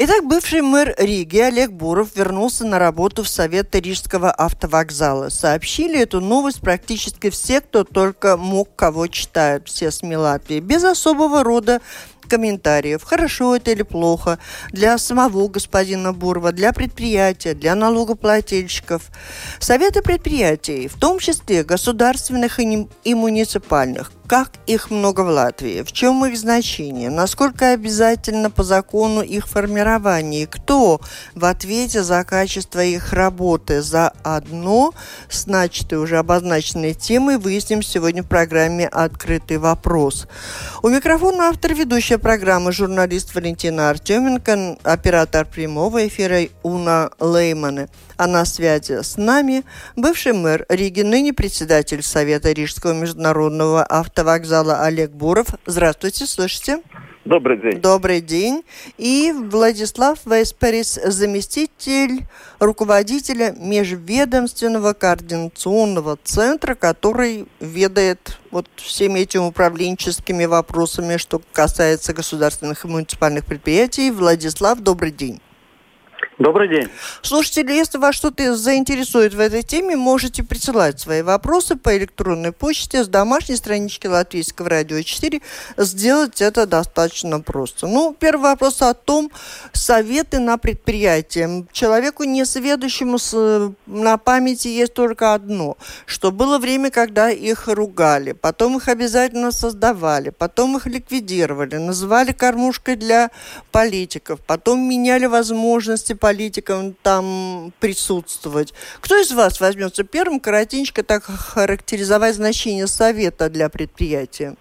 Итак, бывший мэр Риги Олег Буров вернулся на работу в Совет Рижского автовокзала. Сообщили эту новость практически все, кто только мог, кого читают, все СМИ Латвии, без особого рода комментариев, хорошо это или плохо, для самого господина Бурова, для предприятия, для налогоплательщиков. Советы предприятий, в том числе государственных и муниципальных, как их много в Латвии, в чем их значение, насколько обязательно по закону их формирование, кто в ответе за качество их работы. За одно с начатой уже обозначенной темой выясним сегодня в программе «Открытый вопрос». У микрофона автор ведущая программы журналист Валентина Артеменко, оператор прямого эфира Уна Леймана. А на связи с нами бывший мэр Риги, ныне председатель Совета Рижского международного автовокзала Олег Буров. Здравствуйте, слышите? Добрый день. Добрый день. И Владислав Весперис, заместитель руководителя Межведомственного координационного центра, который ведает вот всеми этими управленческими вопросами, что касается государственных и муниципальных предприятий. Владислав, добрый день. Добрый день. Слушатели, если вас что-то заинтересует в этой теме, можете присылать свои вопросы по электронной почте с домашней странички Латвийского радио 4. Сделать это достаточно просто. Ну, первый вопрос о том, советы на предприятие. Человеку несведущему с, на памяти есть только одно, что было время, когда их ругали, потом их обязательно создавали, потом их ликвидировали, называли кормушкой для политиков, потом меняли возможности политикам там присутствовать. Кто из вас возьмется первым коротенько так характеризовать значение совета для предприятия?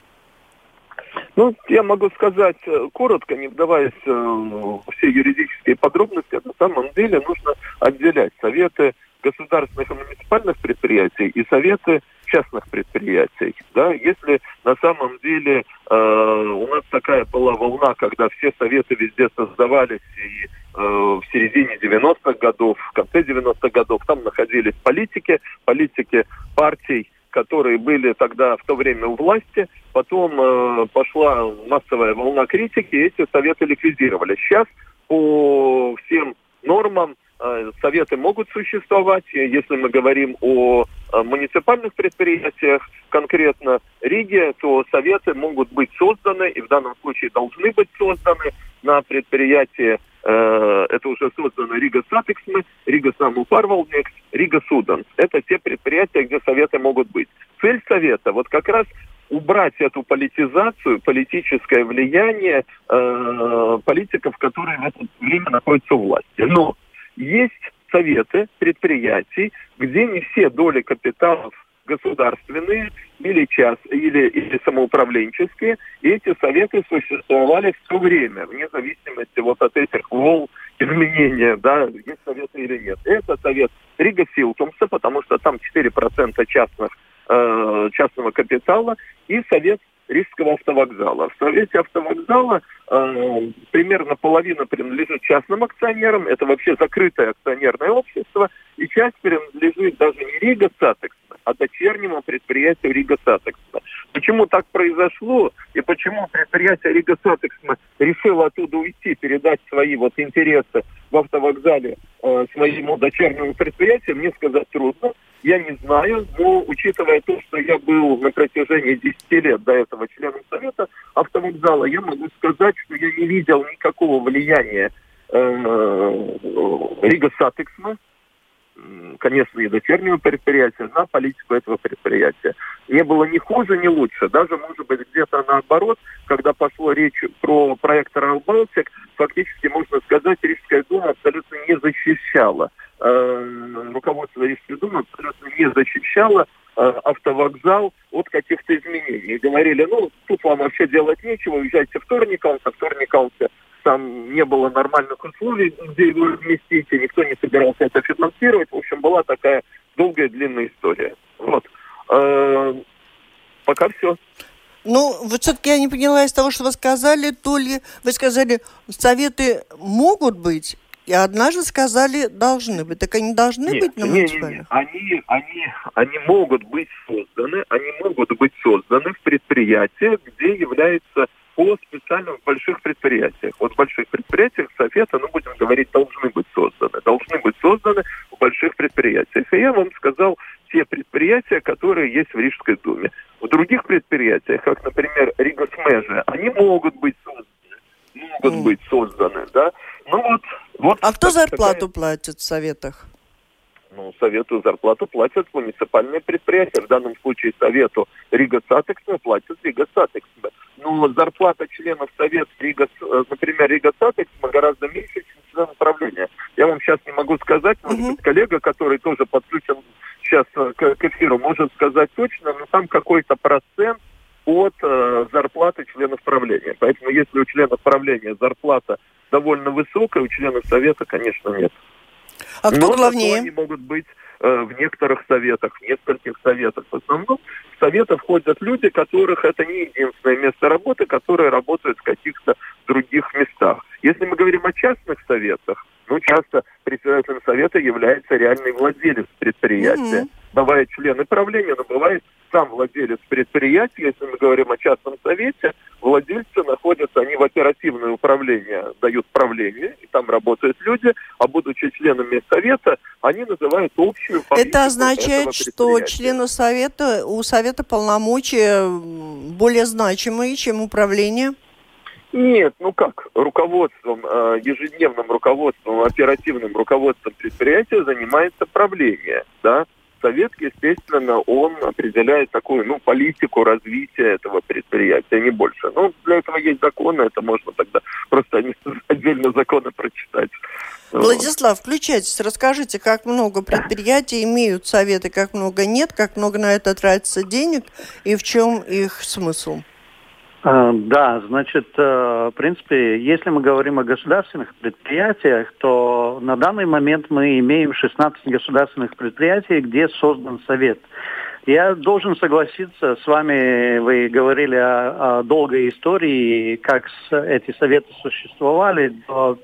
Ну, я могу сказать э, коротко, не вдаваясь э, в все юридические подробности. На самом деле нужно отделять советы государственных и муниципальных предприятий и советы частных предприятий. Да? Если на самом деле э, у нас такая была волна, когда все советы везде создавались, и э, в середине 90-х годов, в конце 90-х годов там находились политики, политики партий, которые были тогда в то время у власти, потом э, пошла массовая волна критики, и эти советы ликвидировали. Сейчас по всем нормам Э, советы могут существовать, если мы говорим о муниципальных предприятиях, конкретно Риге, то советы могут быть созданы, и в данном случае должны быть созданы на предприятии, э, это уже создано Rīgas satiksme, Rīgas namu pārvaldnieks, Rīgas ūdens. Это те предприятия, где советы могут быть. Цель совета вот как раз убрать эту политизацию, политическое влияние э, политиков, которые в это время находятся у власти. Но есть советы предприятий, где не все доли капиталов государственные или час или, или самоуправленческие, и эти советы существовали все время, вне зависимости вот от этих волн изменения, да, есть советы или нет. Это совет Рига Силтумса, потому что там 4% частных, э, частного капитала, и совет Рижского автовокзала. В Совете автовокзала э, примерно половина принадлежит частным акционерам, это вообще закрытое акционерное общество, и часть принадлежит даже не Rīgas satiksme, а дочернему предприятию Rīgas satiksme. Почему так произошло и почему предприятие Rīgas satiksme решило оттуда уйти, передать свои вот интересы в автовокзале э, своему дочернему предприятию, мне сказать трудно я не знаю, но учитывая то, что я был на протяжении 10 лет до этого членом Совета автовокзала, я могу сказать, что я не видел никакого влияния э, Rīgas satiksme, конечно, и дочернего предприятия, на политику этого предприятия. Не было ни хуже, ни лучше. Даже, может быть, где-то наоборот, когда пошло речь про проект Baltic, фактически, можно сказать, Рижская дума абсолютно не защищала э, руководство думы абсолютно не защищало э, автовокзал от каких-то изменений. Говорили, ну, тут вам вообще делать нечего, уезжайте в а в Торникаунсе там не было нормальных условий, где его разместить, и никто не собирался это финансировать. В общем, была такая долгая, длинная история. Вот. Э, пока все. Ну, вот все-таки я не поняла из того, что вы сказали, то ли вы сказали, советы могут быть, и однажды сказали, должны быть. Так они должны нет, быть на муниципальном? Нет, Они, они, они могут быть созданы, они могут быть созданы в предприятиях, где является по специальным больших предприятиях. Вот в больших предприятиях советы, ну, будем говорить, должны быть созданы. Должны быть созданы в больших предприятиях. И я вам сказал те предприятия, которые есть в Рижской думе. В других предприятиях, как, например, Ригасмежи, они могут быть созданы. Могут mm. быть созданы, да. Ну вот, вот. А кто зарплату такая... платит в советах? Ну, совету зарплату платят муниципальные предприятия. В данном случае совету Rīgas satiksme платят Rīgas satiksme. Ну, зарплата членов совета Рига, э, например, Rīgas satiksme гораздо меньше, чем член управления. Я вам сейчас не могу сказать, может быть, коллега, который тоже подключен сейчас э, к, к эфиру, может сказать точно, но там какой-то процент от э, зарплаты членов правления. Поэтому если у членов правления зарплата довольно высокая, у членов совета, конечно, нет. А кто Но главнее? они могут быть э, в некоторых советах, в нескольких советах. В основном в советы входят люди, которых это не единственное место работы, которые работают в каких-то других местах. Если мы говорим о частных советах, ну, часто председателем совета является реальный владелец предприятия. Mm-hmm. Бывает члены правления, но бывает сам владелец предприятия. Если мы говорим о частном совете, владельцы находятся, они в оперативное управление дают правление, и там работают люди, а будучи членами совета, они называют общую Это означает, что члену совета, у совета полномочия более значимые, чем управление? Нет, ну как, руководством, э, ежедневным руководством, оперативным руководством предприятия занимается правление, да. Совет, естественно, он определяет такую, ну, политику развития этого предприятия, не больше. Ну, для этого есть законы, это можно тогда просто отдельно законы прочитать. Владислав, включайтесь, расскажите, как много предприятий имеют советы, как много нет, как много на это тратится денег и в чем их смысл? А, да, значит, э, в принципе, если мы говорим о государственных предприятиях, то на данный момент мы имеем 16 государственных предприятий, где создан совет. Я должен согласиться с вами, вы говорили о, о долгой истории, как эти советы существовали до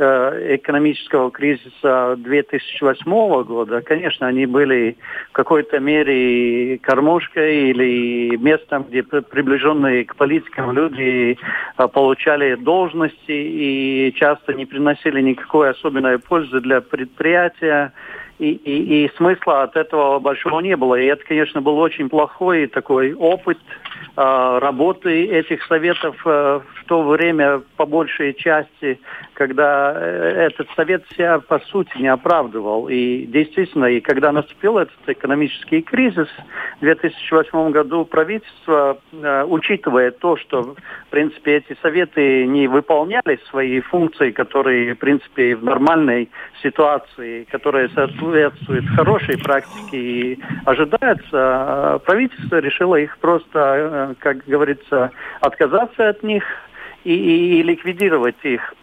экономического кризиса 2008 года, конечно, они были в какой-то мере кормушкой или местом, где приближенные к политикам люди э, получали должности и часто не приносили никакой особенной пользы для предприятия и, и, и смысла от этого большого не было. И это, конечно, был очень плохой такой опыт э, работы этих советов э, в то время по большей части, когда э, этот совет себя по сути не оправдывал. И действительно, и когда наступил этот экономический кризис в 2008 году, правительство, э, учитывая то, что, в принципе, эти советы не выполняли свои функции, которые, в принципе, в нормальной ситуации, которая соответствует хорошей практике и ожидается, правительство решило их просто, э, как говорится, отказаться от них и, и ликвидировать их.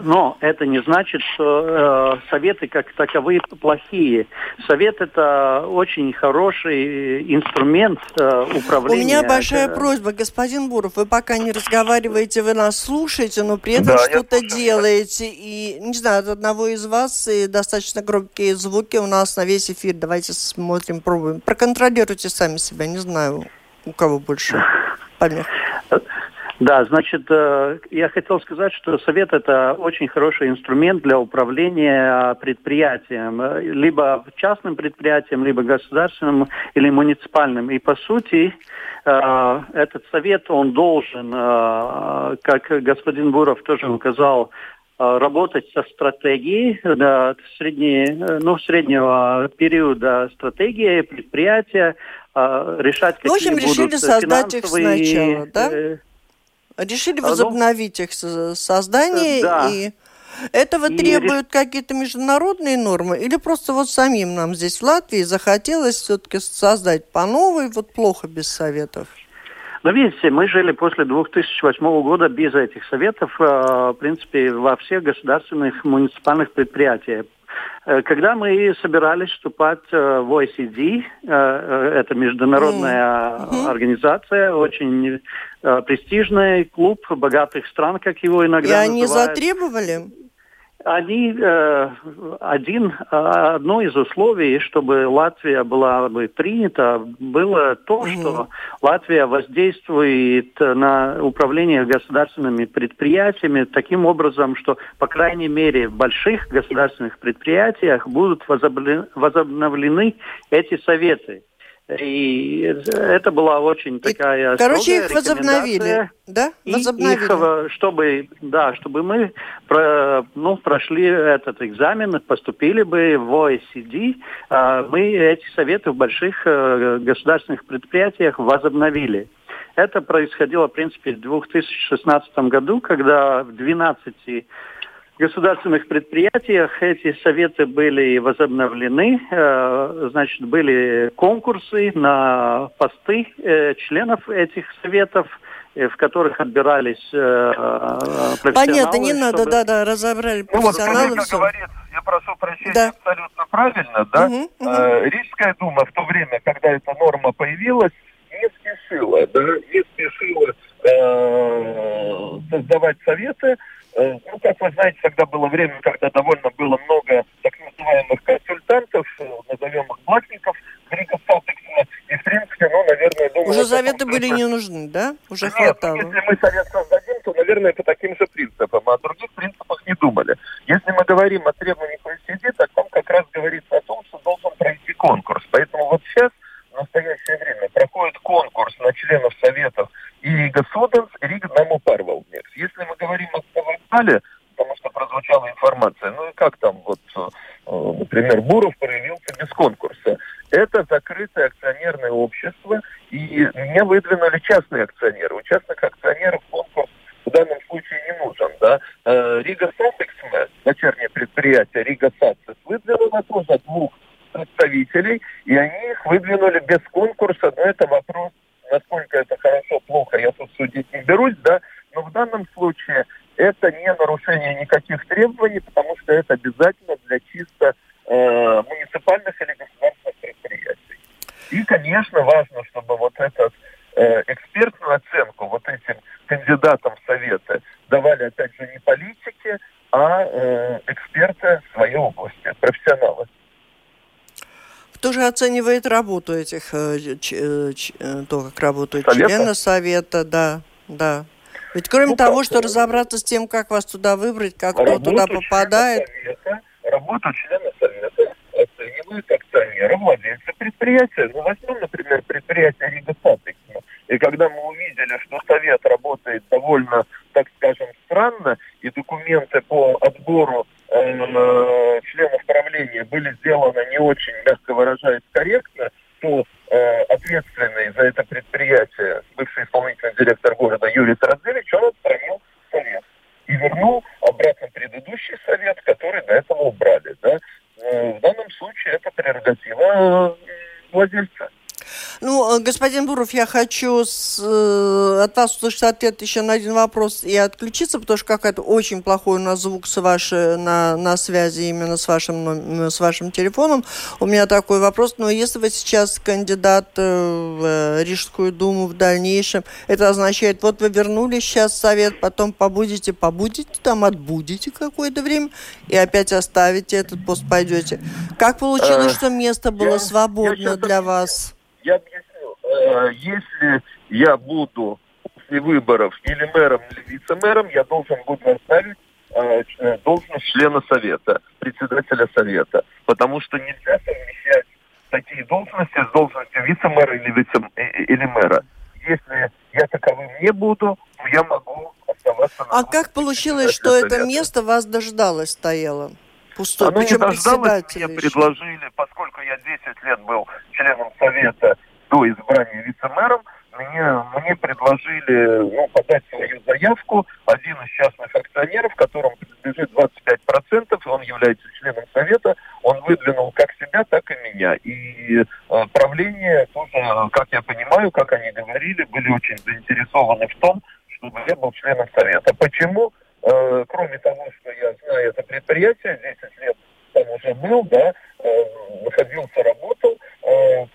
Но это не значит, что э, советы как таковые плохие. Совет это очень хороший инструмент э, управления. У меня большая это... просьба, господин Буров, вы пока не разговариваете, вы нас слушаете, но при этом да, что-то делаете. И, не знаю, от одного из вас и достаточно громкие звуки у нас на весь эфир. Давайте смотрим, пробуем. Проконтролируйте сами себя, не знаю, у кого больше помех. Да, значит, э, я хотел сказать, что совет это очень хороший инструмент для управления предприятием, либо частным предприятием, либо государственным или муниципальным. И по сути, э, этот совет, он должен, э, как господин Буров тоже указал, работать со стратегией да, средней, ну, среднего периода стратегии предприятия, решать какие В общем, решили создать их сначала, да? Решили а, ну, возобновить их создание да. и этого и требуют какие-то международные нормы или просто вот самим нам здесь в Латвии захотелось все-таки создать по новой, вот плохо без советов? Но видите, мы жили после 2008 года без этих советов, а, в принципе, во всех государственных муниципальных предприятиях. Э, когда мы собирались вступать э, в OECD, э, это международная mm-hmm. организация, очень престижный клуб богатых стран, как его иногда И называют. они затребовали? Они э, один а, одно из условий, чтобы Латвия была бы принята, было то, угу. что Латвия воздействует на управление государственными предприятиями таким образом, что по крайней мере в больших государственных предприятиях будут возобновлены эти советы. И это была очень такая... И, короче, их возобновили, да? Возобновили. И их, чтобы, да, чтобы мы про, ну, прошли этот экзамен, поступили бы в OECD, а, мы эти советы в больших э, государственных предприятиях возобновили. Это происходило, в принципе, в 2016 году, когда в 12 государственных предприятиях эти советы были возобновлены. Э, значит, были конкурсы на посты э, членов этих советов э, в которых отбирались профессионалы. Понятно, не надо, да, да, разобрали профессионалы. Ну, вот, говорит, я прошу прощения, да. абсолютно правильно, да? Угу, угу. Рижская дума в то время, когда эта норма появилась, не спешила, да, не спешила э, создавать советы, ну, как вы знаете, тогда было время, когда довольно было много так называемых консультантов, э, назовем их блатников, Грига Салтексона, и, в принципе, ну, наверное, думаю... Уже советы были не нужны, да? Уже Нет, хватало. если мы совет создадим, то, наверное, по таким же принципам, а о других принципах не думали. Если мы говорим о требованиях OECD, так там как раз говорится о том, что должен пройти конкурс. Поэтому вот сейчас, в настоящее время, проходит конкурс на членов советов и Рига Суденс, и Рига Наму Парвалмекс. Если мы говорим о канале, потому что прозвучала информация, ну и как там, вот, э, Буров проявился без конкурса. Это закрытое акционерное общество, и мне выдвинули частные акционеры. У частных акционеров конкурс в данном случае не нужен. Да? Э, Rīgas satiksme, дочернее предприятие Rīgas satiksme, выдвинуло тоже двух представителей, и они их выдвинули без конкурса, но это вопрос, насколько это хорошо, плохо, я тут судить не берусь, да, но в данном случае это не нарушение никаких требований, потому что это обязательно для чисто э, муниципальных или государственных предприятий. И, конечно, важно, чтобы вот эту э, экспертную оценку вот этим кандидатам в советы давали, опять же, не политики, а э, эксперты в своей области, профессионалы. Кто же оценивает работу этих, э, э, э, то, как работают Совета? члены совета, да, да. Ведь кроме ну, того, что разобраться с тем, как вас туда выбрать, как кто туда попадает... Совета, работу члена совета оценивают акционеры, владельцы предприятия. Ну, возьмем, например, предприятие Rīgas satiksme. И когда мы увидели, что совет работает довольно, так скажем, странно, и документы по отбору э, были сделаны не очень, мягко выражаясь, корректно, то э, ответственный за это предприятие, бывший исполнительный директор города Юрис Радзевич, он отстранил совет и вернул обратно предыдущий совет, который до этого убрали. Да? Э, в данном случае это прерогатива э, владельца. Ну, э, господин Буров, я хочу с, э, от вас услышать ответ еще на один вопрос и отключиться, потому что какой-то очень плохой у нас звук с вашей, на, на связи именно с вашим, с вашим телефоном. У меня такой вопрос. Но если вы сейчас кандидат э, в э, Рижскую думу в дальнейшем, это означает, вот вы вернулись сейчас в совет, потом побудете, побудете там, отбудете какое-то время и опять оставите этот пост, пойдете. Как получилось, что место было свободно для вас? Я объясню. Э, если я буду после выборов или мэром, или вице-мэром, я должен буду оставить э, должность члена совета, председателя совета. Потому что нельзя совмещать такие должности с должностью вице-мэра или, вице или мэра. Если я таковым не буду, то я могу оставаться на А как получилось, что совета. это место вас дождалось стояло? Пустой. Оно Причем не дождалось, мне предложили, поскольку я 10 лет был членом совета до избрания вице-мэром, мне, мне предложили ну, подать свою заявку. Один из частных акционеров, которому принадлежит 25%, он является членом совета, он выдвинул как себя, так и меня. И э, правление тоже, как я понимаю, как они говорили, были очень заинтересованы в том, чтобы я был членом совета. Почему? Э, кроме того, что я знаю это предприятие, 10 лет там уже был, да, э, находился,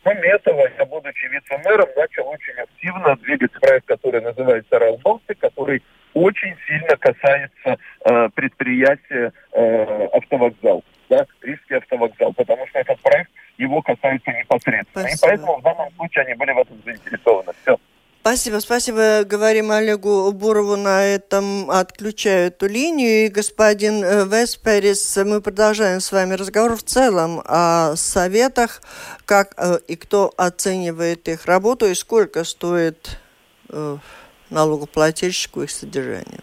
кроме этого, я, будучи вице-мэром, начал очень активно двигать проект, который называется «Ралбалтик», который очень сильно касается э, предприятия э, автовокзал, да, Рижский автовокзал, потому что этот проект его касается непосредственно. Спасибо. И поэтому в данном случае они были в этом заинтересованы. Все. Спасибо, спасибо. Говорим Олегу Бурову на этом. Отключаю эту линию. И господин э, Весперис, мы продолжаем с вами разговор в целом о советах, как э, и кто оценивает их работу и сколько стоит э, налогоплательщику их содержание.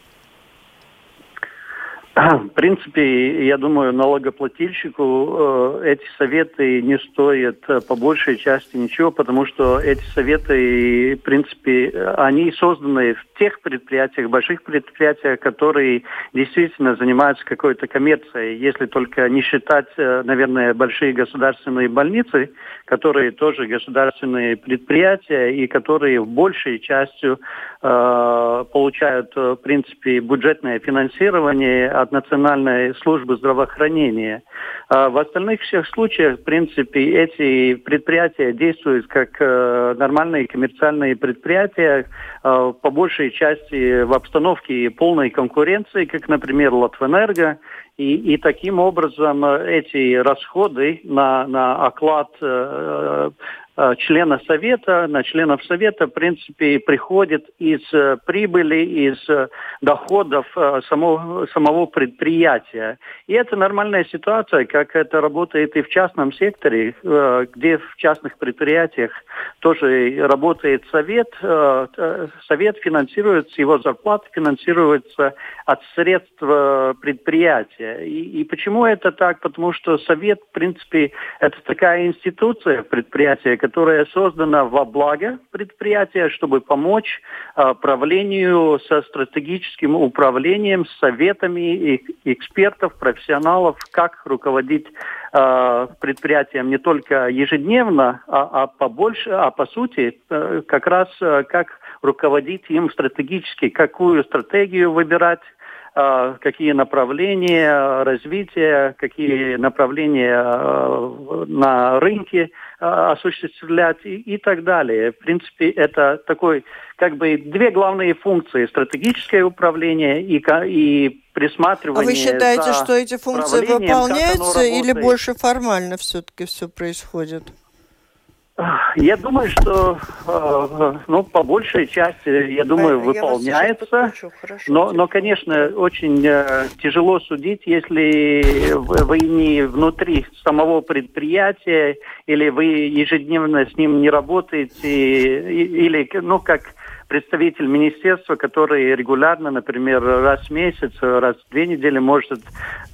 В принципе, я думаю, налогоплательщику э, эти советы не стоят э, по большей части ничего, потому что эти советы, в принципе, они созданы в тех предприятиях, больших предприятиях, которые действительно занимаются какой-то коммерцией. Если только не считать, э, наверное, большие государственные больницы, которые тоже государственные предприятия и которые в большей частью э, получают, в принципе, бюджетное финансирование от Национальной службы здравоохранения. А в остальных всех случаях, в принципе, эти предприятия действуют как э, нормальные коммерциальные предприятия, э, по большей части в обстановке полной конкуренции, как, например, Латвэнерго, и, и таким образом э, эти расходы на, на оклад э, Э, члена совета, на членов совета, в принципе, приходит из э, прибыли, из доходов самого, самого предприятия. И это нормальная ситуация, как это работает и в частном секторе, где в частных предприятиях тоже работает совет. Совет финансируется, его зарплата финансируется от средств предприятия. И, и почему это так? Потому что совет, в принципе, это такая институция предприятия, которая создана во благо предприятия, чтобы помочь э, правлению со стратегическим управлением, с советами и экспертов, профессионалов, как руководить э, предприятием не только ежедневно, а, а побольше, а по сути э, как раз э, как руководить им стратегически, какую стратегию выбирать, какие направления развития, какие направления а, на рынке а, осуществлять и, и так далее. В принципе, это такой, как бы, две главные функции. Стратегическое управление и, и присматривание. А вы считаете, что эти функции выполняются или больше формально все-таки все происходит? Я думаю, что э, ну, по большей части, я думаю, я выполняется. но, но, конечно, очень э, тяжело судить, если вы не внутри самого предприятия, или вы ежедневно с ним не работаете, или, ну, как представитель министерства, который регулярно, например, раз в месяц, раз в две недели может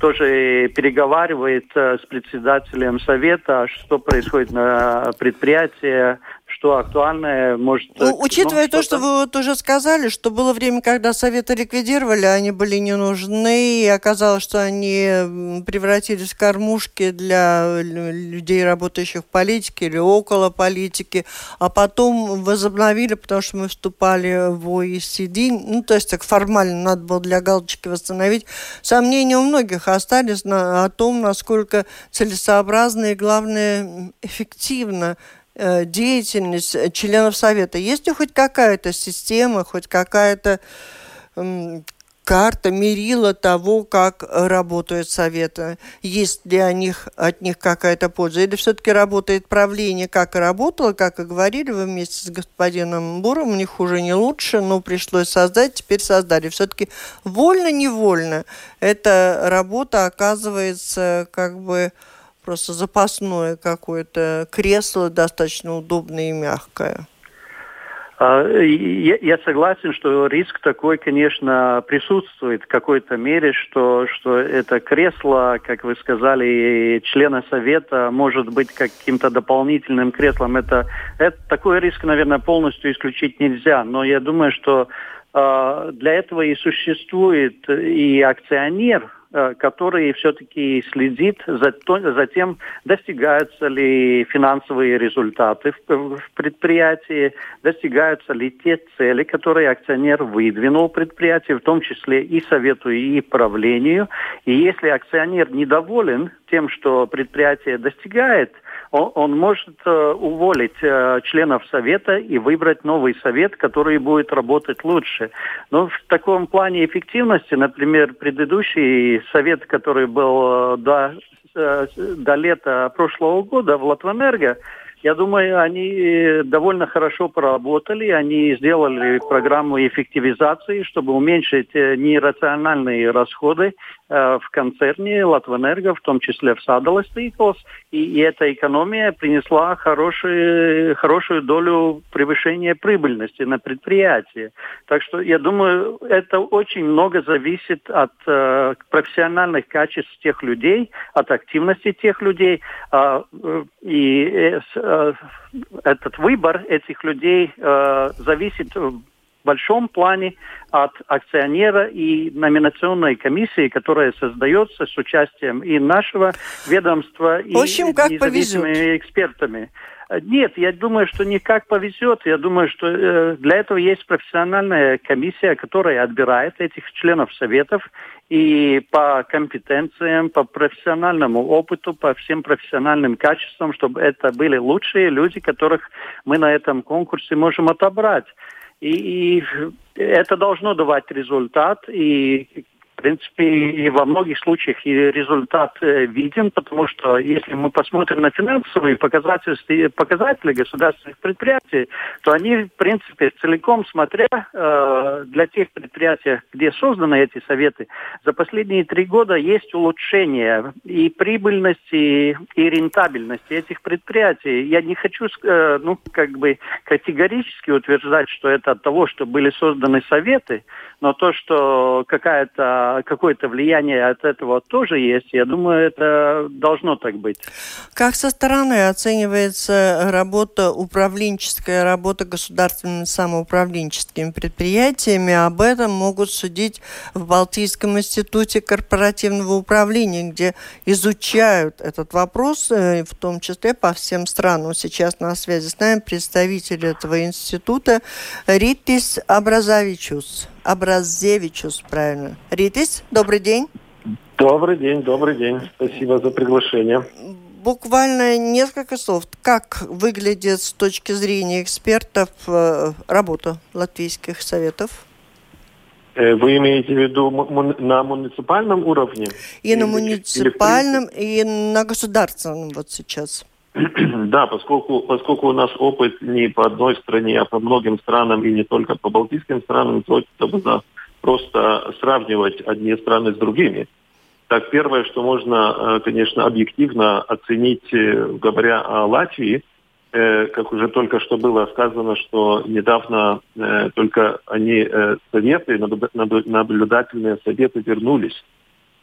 тоже переговаривает э, с председателем совета, что происходит на предприятии, что актуальное может... Ну, учитывая ну, то, что вы вот уже сказали, что было время, когда советы ликвидировали, они были не нужны, и оказалось, что они превратились в кормушки для людей, работающих в политике или около политики, а потом возобновили, потому что мы вступали в OECD, ну, то есть так формально надо было для галочки восстановить. Сомнения у многих остались на, о том, насколько целесообразно и, главное, эффективно Э, деятельность э, членов Совета? Есть ли хоть какая-то система, хоть какая-то карта, мерила того, как работают советы, есть ли о них, от них какая-то польза, или все-таки работает правление, как и работало, как и говорили вы вместе с господином Буром, у них уже не лучше, но пришлось создать, теперь создали. Все-таки вольно-невольно эта работа оказывается как бы просто запасное какое-то кресло, достаточно удобное и мягкое. А, я, я согласен, что риск такой, конечно, присутствует в какой-то мере, что, что это кресло, как вы сказали, члена совета может быть каким-то дополнительным креслом. Это, это такой риск, наверное, полностью исключить нельзя. Но я думаю, что э, для этого и существует и акционер, который все-таки следит за, то, за тем, достигаются ли финансовые результаты в, в предприятии, достигаются ли те цели, которые акционер выдвинул предприятию, в том числе и совету, и правлению. И если акционер недоволен тем, что предприятие достигает – он, он может э, уволить э, членов совета и выбрать новый совет, который будет работать лучше. Но в таком плане эффективности, например, предыдущий совет, который был э, до, э, до лета прошлого года в Латвэнерго, я думаю, они довольно хорошо поработали, они сделали программу эффективизации, чтобы уменьшить э, нерациональные расходы Э, в концерне Латвэнерго, в том числе в Садалас и, эта экономия принесла хороший, хорошую долю превышения прибыльности на предприятии. Так что я думаю, это очень много зависит от э, профессиональных качеств тех людей, от активности тех людей. Э, и э, э, этот выбор этих людей э, зависит большом плане от акционера и номинационной комиссии, которая создается с участием и нашего ведомства, и общем, как независимыми повезет. экспертами. Нет, я думаю, что не как повезет. Я думаю, что э, для этого есть профессиональная комиссия, которая отбирает этих членов советов и по компетенциям, по профессиональному опыту, по всем профессиональным качествам, чтобы это были лучшие люди, которых мы на этом конкурсе можем отобрать. И, и это должно давать результат. И в принципе, и во многих случаях и результат э, виден, потому что если мы посмотрим на финансовые показатели, показатели государственных предприятий, то они, в принципе, целиком смотря э, для тех предприятий, где созданы эти советы, за последние три года есть улучшение и прибыльности, и рентабельности этих предприятий. Я не хочу, э, ну, как бы категорически утверждать, что это от того, что были созданы советы, но то, что какая-то, какое-то влияние от этого тоже есть, я думаю, это должно так быть. Как со стороны оценивается работа управленческая, работа государственными самоуправленческими предприятиями? Об этом могут судить в Балтийском институте корпоративного управления, где изучают этот вопрос, э, в том числе по всем странам. Сейчас на связи с нами представитель этого института Ритис Абразавичус. Абразевичус, правильно. Ритис, добрый день. Добрый день, добрый день. Спасибо за приглашение. Буквально несколько слов. Как выглядит с точки зрения экспертов э, работа латвийских советов? Э, вы имеете в виду на муниципальном уровне? И на муниципальном, и на государственном вот сейчас. Да, поскольку, поскольку у нас опыт не по одной стране, а по многим странам и не только по балтийским странам, то можно просто сравнивать одни страны с другими. Так, первое, что можно, э, конечно, объективно оценить, э, говоря о Латвии, э, как уже только что было сказано, что недавно только они, советы, наблюдательные советы вернулись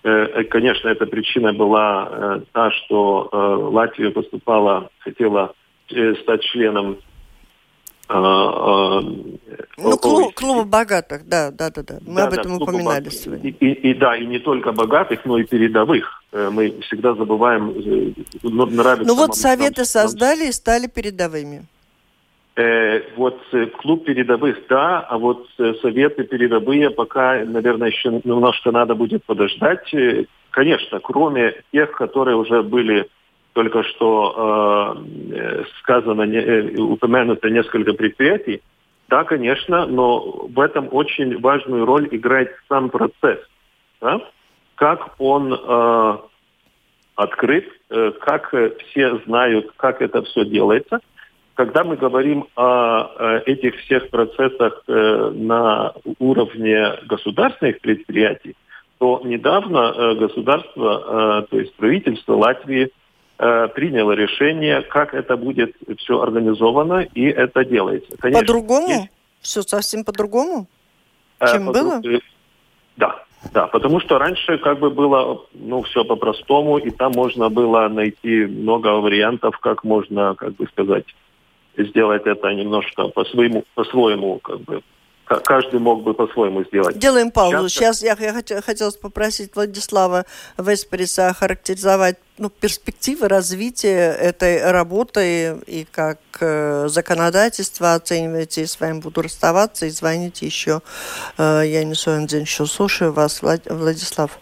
конечно, эта причина была э, та, что э, Латвия поступала, хотела стать членом ну, клуб, клуба богатых, да, да, да, да. Мы да, об этом да, упоминали сегодня. И, и, и да, и не только богатых, но и передовых. Мы всегда забываем, нравится. Ну вот советы нам, создали и стали передовыми. Э, вот э, клуб передовых, да, а вот э, советы передовые пока, наверное, еще немножко надо будет подождать. Конечно, кроме тех, которые уже были только что э, сказано, не, упомянуто несколько предприятий, да, конечно, но в этом очень важную роль играет сам процесс. Да? Как он э, открыт, э, как все знают, как это все делается – когда мы говорим о этих всех процессах э, на уровне государственных предприятий, то недавно э, государство, э, то есть правительство Латвии, приняло решение, как это будет все организовано, и это делается. по-другому? Есть... Все совсем по-другому, чем по было? Да, да, потому что раньше как бы было, ну, все по-простому, и там можно было найти много вариантов, как можно, как бы сказать, сделать это немножко по-своему, по-своему как бы каждый мог бы по-своему сделать. Делаем паузу. Сейчас, Сейчас я, я хотел, хотела попросить Владислава Весприса характеризовать ну, перспективы развития этой работы и как э, законодательство оцениваете, с вами буду расставаться и звоните еще. Э, я не день еще слушаю вас, Владислав.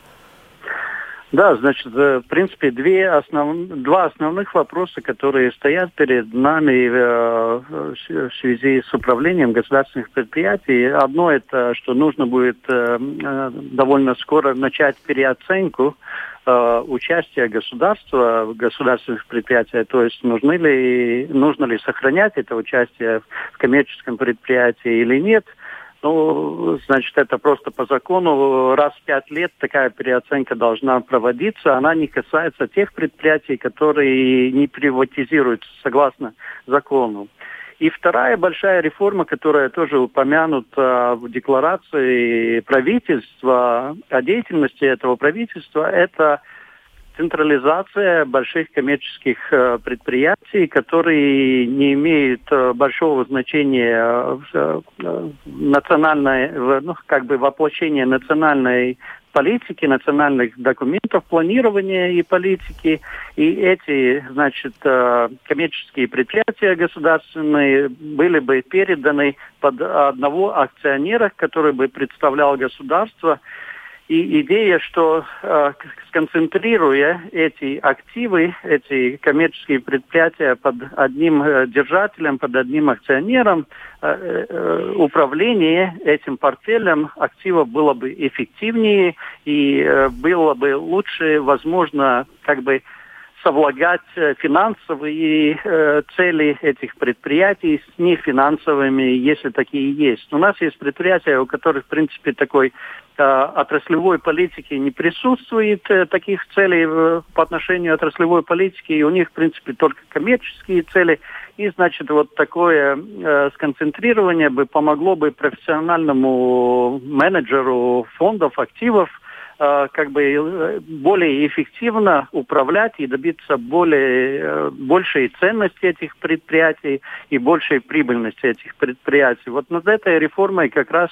Да, значит, э, в принципе, две основ... два основных вопроса, которые стоят перед нами э, в связи с управлением государственных предприятий. Одно это, что нужно будет э, довольно скоро начать переоценку участия государства в государственных предприятиях, то есть нужны ли, нужно ли сохранять это участие в коммерческом предприятии или нет – ну, значит, это просто по закону раз в пять лет такая переоценка должна проводиться. Она не касается тех предприятий, которые не приватизируются согласно закону. И вторая большая реформа, которая тоже упомянута в декларации правительства о деятельности этого правительства, это централизация больших коммерческих э, предприятий, которые не имеют э, большого значения в национальной, ну, как бы воплощение национальной политики, национальных документов, планирования и политики. И эти, значит, э, коммерческие предприятия государственные были бы переданы под одного акционера, который бы представлял государство, и идея, что э, сконцентрируя эти активы, эти коммерческие предприятия под одним э, держателем, под одним акционером, э, управление этим портфелем активов было бы эффективнее и было бы лучше, возможно, как бы совлагать э, финансовые э, цели этих предприятий с нефинансовыми, если такие есть. У нас есть предприятия, у которых, в принципе, такой э, отраслевой политики не присутствует, э, таких целей э, по отношению отраслевой политики, и у них, в принципе, только коммерческие цели. И, значит, вот такое э, сконцентрирование бы помогло бы профессиональному менеджеру фондов, активов – как бы э, более эффективно управлять и добиться более, э, большей ценности этих предприятий и большей прибыльности этих предприятий. Вот над этой реформой как раз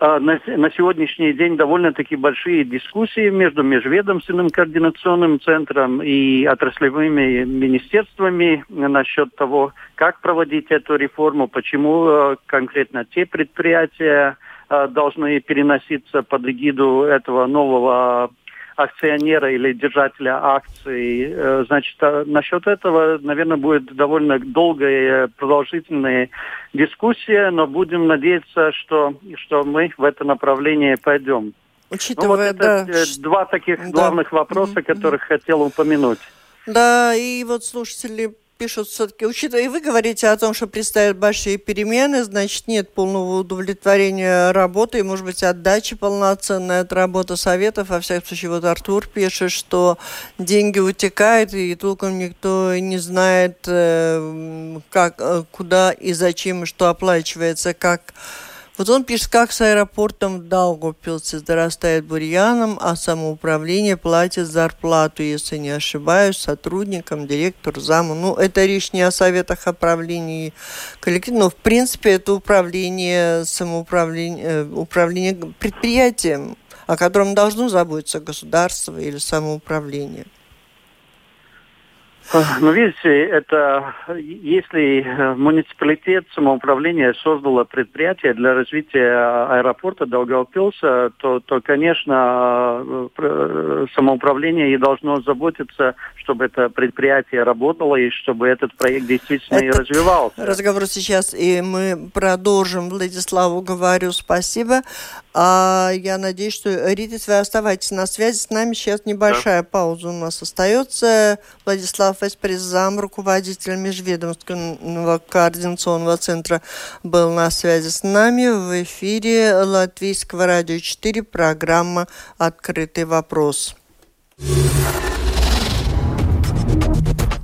на, сегодняшний день довольно-таки большие дискуссии между межведомственным координационным центром и отраслевыми министерствами насчет того, как проводить эту реформу, почему конкретно те предприятия, Э, должны переноситься под эгиду этого нового акционера или держателя акций. Э, значит, а насчет этого, наверное, будет довольно долгая, продолжительная дискуссия, но будем надеяться, что, что мы в это направление пойдем. Учитывая, ну, вот это да, два таких да. главных вопроса, которых хотел упомянуть. Да, и вот слушатели пишут все-таки, учитывая, и вы говорите о том, что предстоят большие перемены, значит, нет полного удовлетворения работы, и, может быть, отдачи полноценной от работы советов. Во всяком случае, вот Артур пишет, что деньги утекают, и толком никто не знает, э, как, э, куда и зачем, что оплачивается, как вот он пишет, как с аэропортом в Даугавпилсе зарастает бурьяном, а самоуправление платит зарплату, если не ошибаюсь, сотрудникам, директору, заму. Ну, это речь не о советах о правлении коллектива, но, в принципе, это управление, самоуправление, э, управление предприятием, о котором должно заботиться государство или самоуправление. Ну, видите, это если э, муниципалитет самоуправления создало предприятие для развития аэропорта Долгопилса, то, то, конечно, э, самоуправление и должно заботиться, чтобы это предприятие работало и чтобы этот проект действительно этот и развивался. Разговор сейчас, и мы продолжим. Владиславу говорю спасибо. А я надеюсь, что, Ритис, вы оставайтесь на связи с нами. Сейчас небольшая да. пауза у нас остается. Владислав Эспрес, зам, руководитель Межведомственного координационного центра, был на связи с нами. В эфире Латвийского радио 4, программа «Открытый вопрос».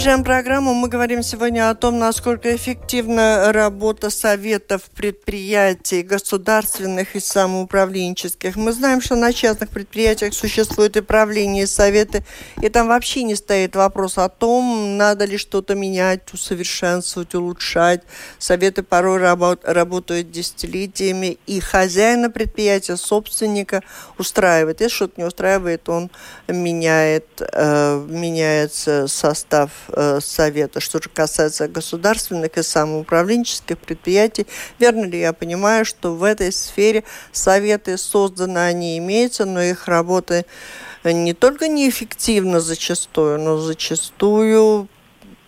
Продолжаем программу. Мы говорим сегодня о том, насколько эффективна работа советов предприятий государственных и самоуправленческих. Мы знаем, что на частных предприятиях существует и правление, и советы, и там вообще не стоит вопрос о том, надо ли что-то менять, усовершенствовать, улучшать. Советы порой работ, работают десятилетиями, и хозяина предприятия, собственника устраивает. Если что-то не устраивает, он меняет, э, меняется состав состав Совета. Что же касается государственных и самоуправленческих предприятий, верно ли я понимаю, что в этой сфере Советы созданы, они имеются, но их работа не только неэффективна зачастую, но зачастую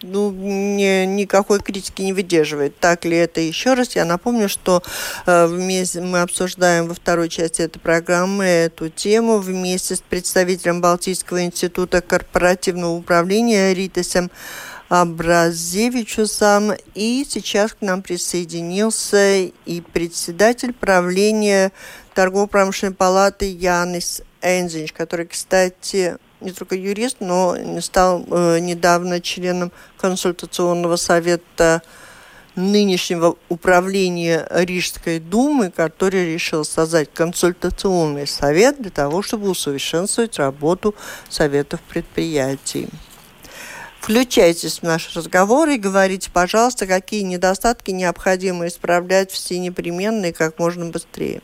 ну, не, никакой критики не выдерживает. Так ли это? Еще раз я напомню, что э, вместе, мы обсуждаем во второй части этой программы эту тему вместе с представителем Балтийского института корпоративного управления Ритасом Абразевичусом. И сейчас к нам присоединился и председатель правления торгово-промышленной палаты Янис Энзинч, который, кстати, не только юрист, но стал э, недавно членом консультационного совета нынешнего управления Рижской думы, который решил создать консультационный совет для того, чтобы усовершенствовать работу советов предприятий. Включайтесь в наш разговор и говорите, пожалуйста, какие недостатки необходимо исправлять все непременные как можно быстрее.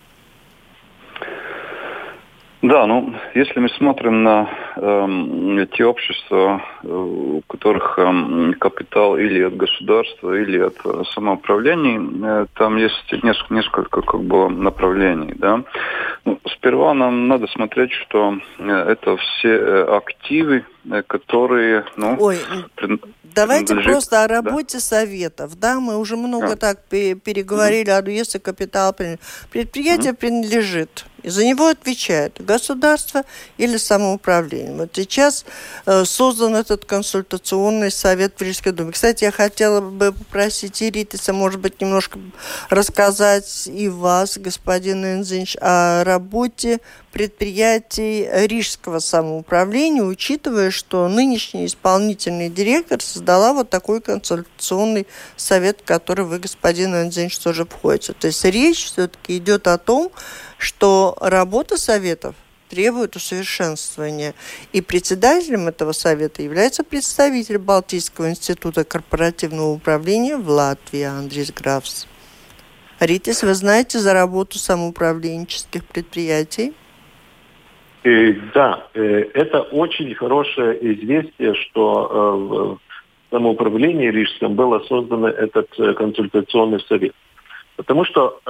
Да, ну, если мы смотрим на э, те общества, э, у которых э, капитал или от государства, или от э, самоуправлений, э, там есть несколько, несколько как бы направлений, да. Ну, сперва нам надо смотреть, что э, это все активы, которые, ну, Ой, пред... давайте просто о работе да? советов, да, мы уже много а. так переговорили, mm-hmm. а если капитал предприятие mm-hmm. принадлежит и за него отвечает государство или самоуправление. Вот сейчас э, создан этот консультационный совет в Рижской думе. Кстати, я хотела бы попросить Иритиса, может быть, немножко рассказать и вас, господин Энзинч, о работе предприятий Рижского самоуправления, учитывая, что нынешний исполнительный директор создала вот такой консультационный совет, в который вы, господин Энзинч, тоже входите. То есть речь все-таки идет о том, что работа советов требует усовершенствования. И председателем этого совета является представитель Балтийского института корпоративного управления в Латвии Андрис Графс. Ритис, вы знаете за работу самоуправленческих предприятий? Э, да, э, это очень хорошее известие, что э, в самоуправлении Рижском было создано этот консультационный совет. Потому что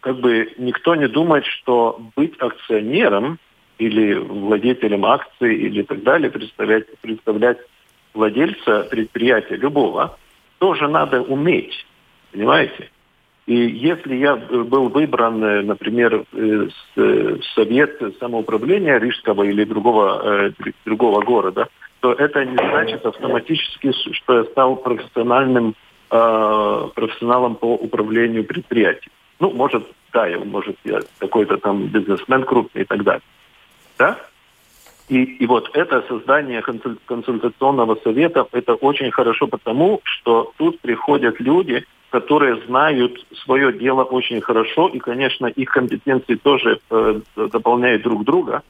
как бы никто не думает, что быть акционером или владельцем акций или так далее, представлять, представлять владельца предприятия любого, тоже надо уметь, понимаете? И если я был выбран, э, например, э, в совет самоуправления Рижского или другого, э, другого города, то это не значит автоматически, что я стал профессиональным профессионалом по управлению предприятием. Ну, может, да, я, может, я какой-то там бизнесмен крупный и так далее. Да? И, и вот это создание консультационного совета, это очень хорошо потому, что тут приходят люди, которые знают свое дело очень хорошо, и, конечно, их компетенции тоже э, дополняют друг друга.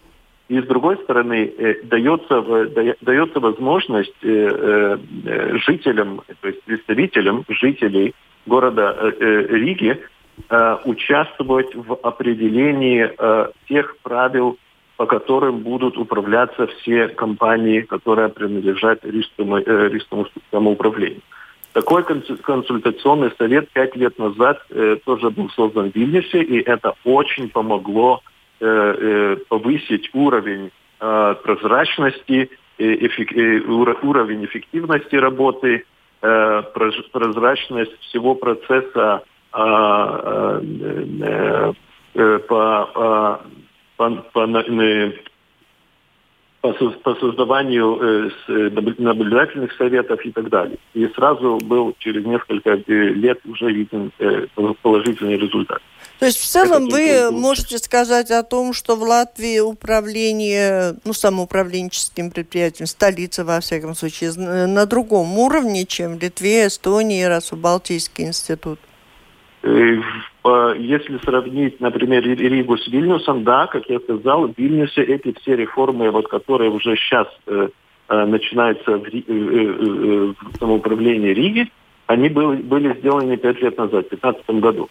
И с другой стороны, э, дается, э, дается возможность э, э, э, жителям, то есть представителям жителей города э, э, Риги э, участвовать в определении э, тех правил, по которым будут управляться все компании, которые принадлежат рижскому, э, самоуправлению. Такой консультационный совет пять лет назад тоже был создан в Вильнюсе, и это очень помогло повысить уровень прозрачности, уровень эффективности работы, прозрачность всего процесса а, э, э, по, по, по, по по, создаванию э, э, наблюдательных советов и так далее. И сразу был через несколько лет уже виден положительный результат. То есть в целом вы можете сказать о том, что в Латвии управление, ну, самоуправленческим предприятием, столица, во всяком случае, на другом уровне, чем в Литве, Эстонии, раз Балтийский институт? Если сравнить, например, Ригу с Вильнюсом, да, как я сказал, в Вильнюсе эти все реформы, вот, которые уже сейчас э, э начинаются в, э, э, э, в самоуправлении Риги, они были, были сделаны пять лет назад, в 2015 году.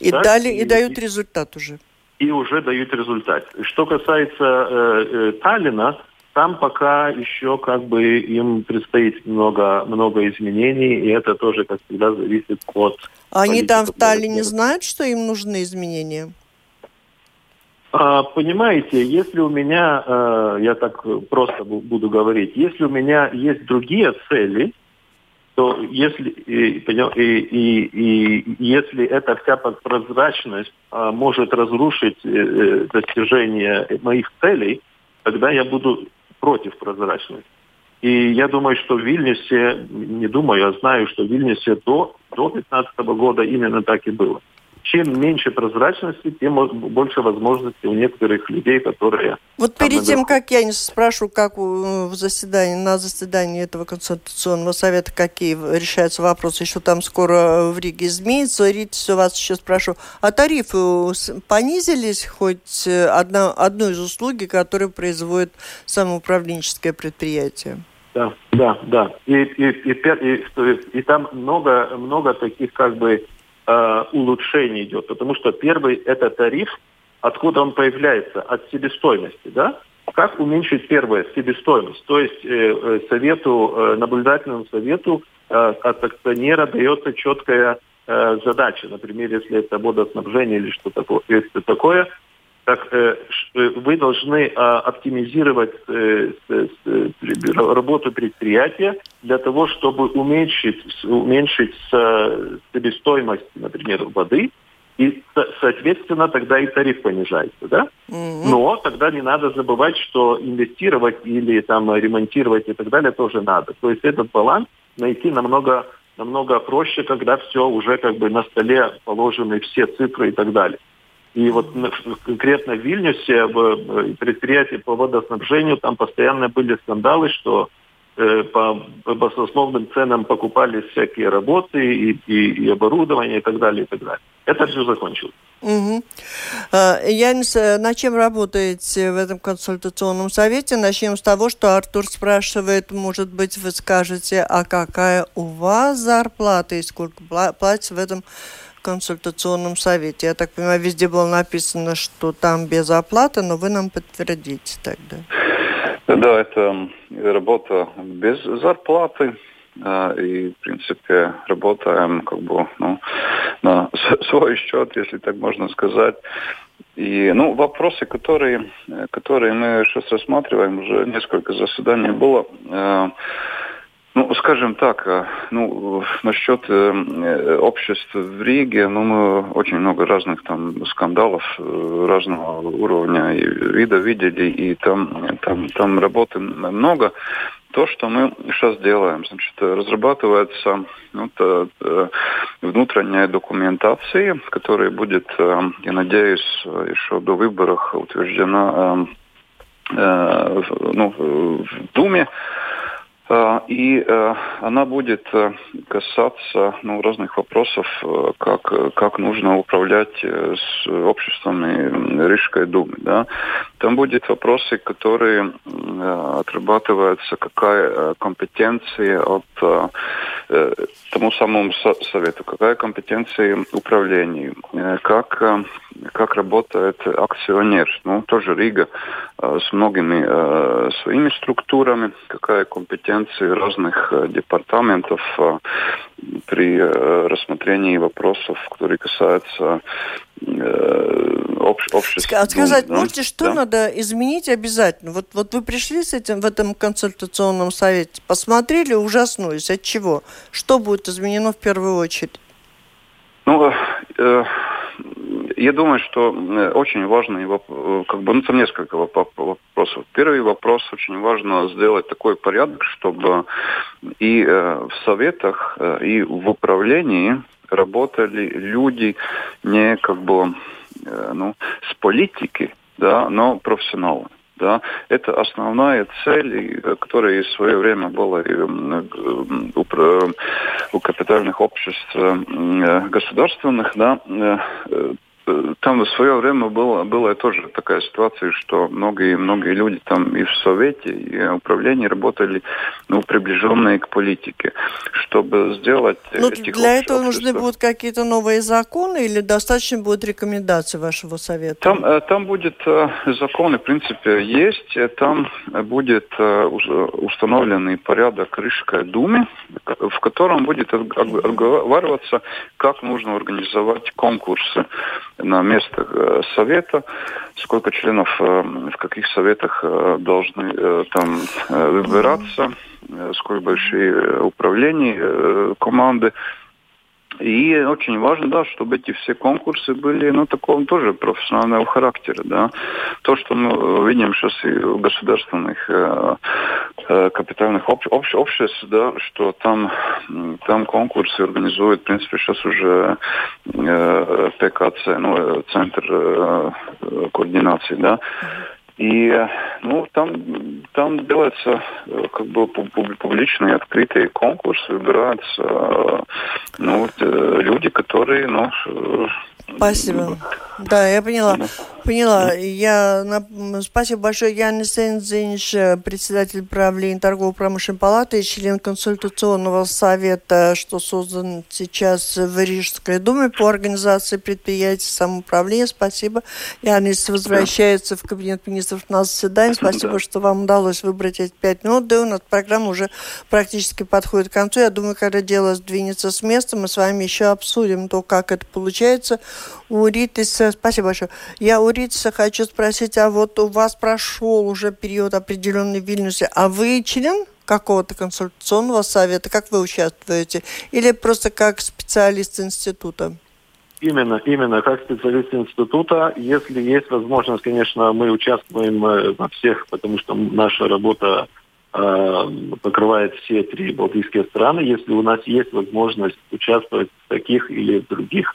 И, так? дали, и, и дают результат уже. И уже дают результат. Что касается э, э, Таллина, там пока еще как бы им предстоит много, много изменений, и это тоже, как всегда, зависит от... Они там в Таллине знают, что им нужны изменения? А, понимаете, если у меня, э, я так просто буду говорить, если у меня есть другие цели, то если и, и, и, и если эта вся прозрачность а, может разрушить э, э, достижение моих целей, тогда я буду против прозрачности. И я думаю, что в Вильнюсе, не думаю, я знаю, что в Вильнюсе до, до 2015 года именно так и было чем меньше прозрачности, тем больше возможностей у некоторых людей, которые... Вот перед тем, как я не спрошу, как в заседании, на заседании этого консультационного совета, какие решаются вопросы, еще там скоро в Риге изменится, все вас еще спрошу, а тарифы понизились хоть э, одна, одну из услуги, которую производит самоуправленческое предприятие? Да, да, да. И, и, и, и, и, и там много, много таких как бы э, улучшение идет. Потому что первый – это тариф, откуда он появляется? От себестоимости, да? Как уменьшить первое – себестоимость? То есть э, э, совету, наблюдательному совету от акционера дается четкая задача. Например, если это водоснабжение или что такое, если такое, так э, э, вы должны а, оптимизировать э, работу предприятия для того, чтобы уменьшить, уменьшить себестоимость, например, воды, и, соответственно, тогда и тариф понижается, да? Mm-hmm. Но тогда не надо забывать, что инвестировать или там ремонтировать и так далее тоже надо. То есть этот баланс найти намного намного проще, когда все уже как бы на столе положены все цифры и так далее. И вот конкретно в Вильнюсе, в предприятии по водоснабжению, там постоянно были скандалы, что э, по баснословным ценам покупались всякие работы и, и, и оборудование и так далее, и так далее. Это все закончилось. Угу. Янис, на чем работаете в этом консультационном совете? Начнем с того, что Артур спрашивает, может быть, вы скажете, а какая у вас зарплата и сколько платится в этом консультационном совете. Я так понимаю, везде было написано, что там без оплаты, но вы нам подтвердите тогда. Да, это работа без зарплаты. И, в принципе, работаем как бы ну, на свой счет, если так можно сказать. И, ну, вопросы, которые, которые мы сейчас рассматриваем, уже несколько заседаний было. Ну, скажем так, э, ну, насчет э, общества в Риге, ну, мы очень много разных там скандалов э, разного уровня и вида видели, и там, там, там работы много. То, что мы сейчас делаем, значит, разрабатывается ну, то, то, внутренняя документация, которая будет, я надеюсь, еще до выборов утверждена ну, в Думе. И э, она будет э, касаться ну, разных вопросов, э, как, как нужно управлять с обществами Рижской думы. Да. Там будут вопросы, которые отрабатываются, какая компетенция от тому самому совету, какая компетенция управления, как, как работает акционер. Ну, тоже Рига с многими своими структурами, какая компетенция компетенции разных э, департаментов э, при э, рассмотрении вопросов, которые касаются общества. Сказать да? можете, что да? надо изменить обязательно? Вот, вот вы пришли с этим в этом консультационном совете, посмотрели, ужаснулись. От чего? Что будет изменено в первую очередь? Ну, э, я думаю, что очень важный вопрос, как бы, ну, там несколько вопросов. Первый вопрос, очень важно сделать такой порядок, чтобы и в советах, и в управлении работали люди не как бы, ну, с политики, да, но профессионалы. Да, это основная цель, которая в свое время была у, у капитальных обществ э, государственных, да, э, там в свое время было, была тоже такая ситуация, что многие-многие люди там и в Совете, и в управлении работали, ну, приближенные к политике. Чтобы сделать Но ну, этих для этого нужны будут какие-то новые законы или достаточно будет рекомендации вашего Совета? Там, э, там будет э, законы, в принципе, есть. Там будет э, установленный порядок Рижской Думы, в котором будет оговариваться, как нужно организовать конкурсы на место э, совета, сколько членов э, в каких советах э, должны там выбираться, сколько большие управления команды. И очень важно, да, чтобы эти все конкурсы были, ну, такого тоже профессионального характера, да. То, что мы видим сейчас и в государственных э, э, капитальных об, об, обществ, да, что там, там конкурсы организуют, в принципе, сейчас уже э, ПКЦ, ну, э, Центр э, координации, да. И ну, там, там делается э, как бы публичный открытый конкурс, выбираются э, ну, э, люди, которые ну, Спасибо. Да, я поняла. Поняла. Я, на, спасибо большое. Ян Сензинч, председатель правления торгово-промышленной палаты и член консультационного совета, что создан сейчас в Рижской думе по организации предприятий самоуправления. Спасибо. Янис возвращается в кабинет министров на заседание. Спасибо, что вам удалось выбрать эти пять минут. Да, у нас программа уже практически подходит к концу. Я думаю, когда дело сдвинется с места, мы с вами еще обсудим то, как это получается у Ритиса, спасибо большое. Я у Ритиса хочу спросить, а вот у вас прошел уже период определенный в Вильнюсе, а вы член какого-то консультационного совета? Как вы участвуете? Или просто как специалист института? Именно, именно как специалист института. Если есть возможность, конечно, мы участвуем э, во всех, потому что наша работа э, покрывает все три балтийские страны. Если у нас есть возможность участвовать в таких или других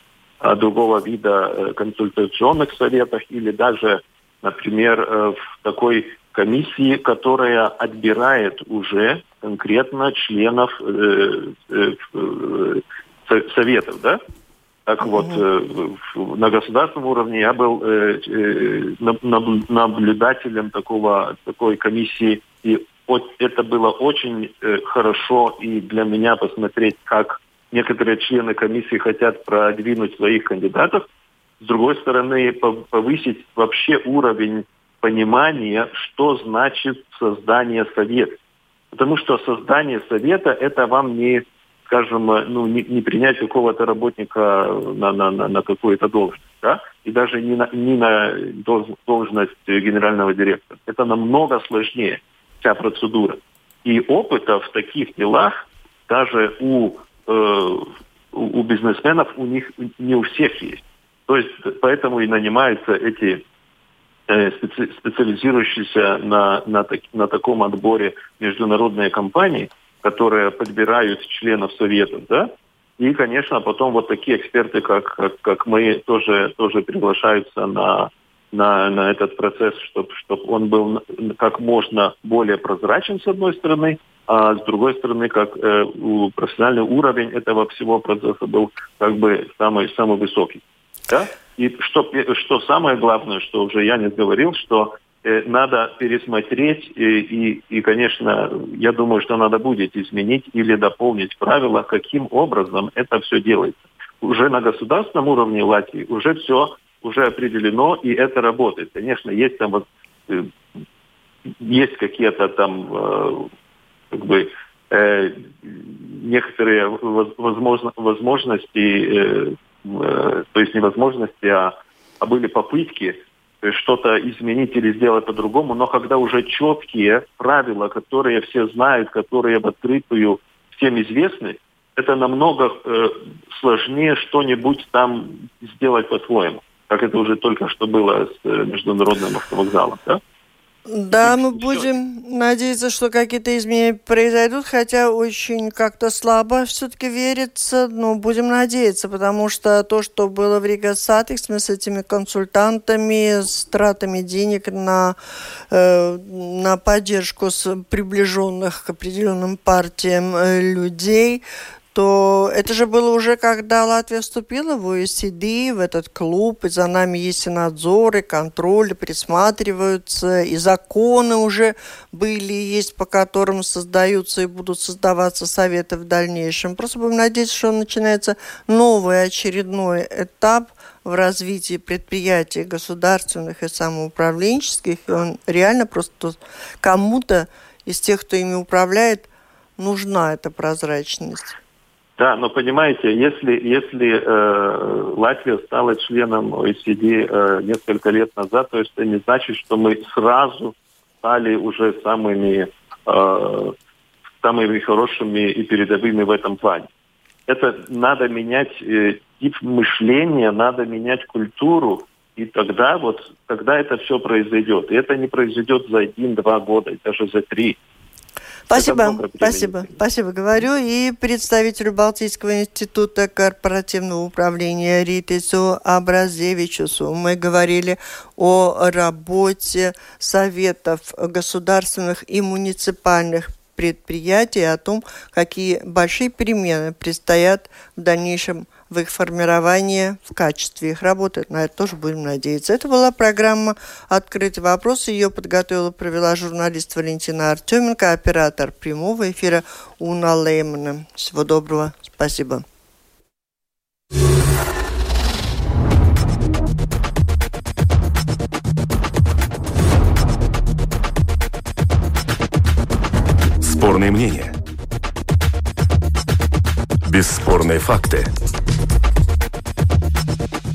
другого вида э, консультационных советах или даже, например, э, в такой комиссии, которая отбирает уже конкретно членов э, советов, да? Так вот, на государственном уровне я был наблюдателем такого, такой комиссии, и это было очень хорошо и для меня посмотреть, как некоторые члены комиссии хотят продвинуть своих кандидатов, с другой стороны, повысить вообще уровень понимания, что значит создание совета. Потому что создание совета – это вам не, скажем, ну, не, не принять какого-то работника на, на, на, на какую-то должность, да? и даже не на, не на должность генерального директора. Это намного сложнее, вся процедура. И опыта в таких делах даже у э, у бизнесменов у них не у всех есть. То есть поэтому и нанимаются эти э, специ, специализирующиеся на, на, так, на таком отборе международные компании, которые подбирают членов советов, да, и, конечно, потом вот такие эксперты, как, как, как мы, тоже, тоже приглашаются на, на, на этот процесс, чтобы чтоб он был как можно более прозрачен, с одной стороны, а с другой стороны, как э, профессиональный уровень этого всего процесса был как бы самый, самый высокий. Да? И что, что самое главное, что уже я не говорил, что э, надо пересмотреть и, и, и, конечно, я думаю, что надо будет изменить или дополнить правила, каким образом это все делается. Уже на государственном уровне Латвии уже все уже определено, и это работает. Конечно, есть там вот э, есть какие-то там э, как бы э, некоторые возможно, возможности, э, э, то есть не возможности, а, а были попытки что-то изменить или сделать по-другому, но когда уже четкие правила, которые все знают, которые в открытую всем известны, это намного э, сложнее что-нибудь там сделать по-своему. как это уже только что было с э, международным автовокзалом, да? Да, мы будем надеяться, что какие-то изменения произойдут, хотя очень как-то слабо все-таки верится, но будем надеяться, потому что то, что было в Рига Сатикс, мы с этими консультантами, с тратами денег на, э, на поддержку с приближенных к определенным партиям э, людей, то это же было уже, когда Латвия вступила в ОСД, в этот клуб, и за нами есть и надзор, и контроль, и присматриваются, и законы уже были, есть, по которым создаются и будут создаваться советы в дальнейшем. Просто будем надеяться, что начинается новый очередной этап в развитии предприятий государственных и самоуправленческих, и он реально просто кому-то из тех, кто ими управляет, нужна эта прозрачность. Да, но понимаете, если, если э, Латвия стала членом OECD э, несколько лет назад, то это не значит, что мы сразу стали уже самыми, э, самыми хорошими и передовыми в этом плане. Это надо менять э, тип мышления, надо менять культуру, и тогда вот, тогда это все произойдет. И это не произойдет за один-два года, даже за три. Спасибо, спасибо, спасибо, говорю. И представителю Балтийского института корпоративного управления Ритису Абразевичусу мы говорили о работе советов государственных и муниципальных предприятий, о том, какие большие перемены предстоят в дальнейшем в их формировании, в качестве их работы. На это тоже будем надеяться. Это была программа «Открытый вопрос». Ее подготовила, провела журналист Валентина Артеменко, оператор прямого эфира Уна Леймана. Всего доброго. Спасибо. Спорные мнения. Бесспорные факты.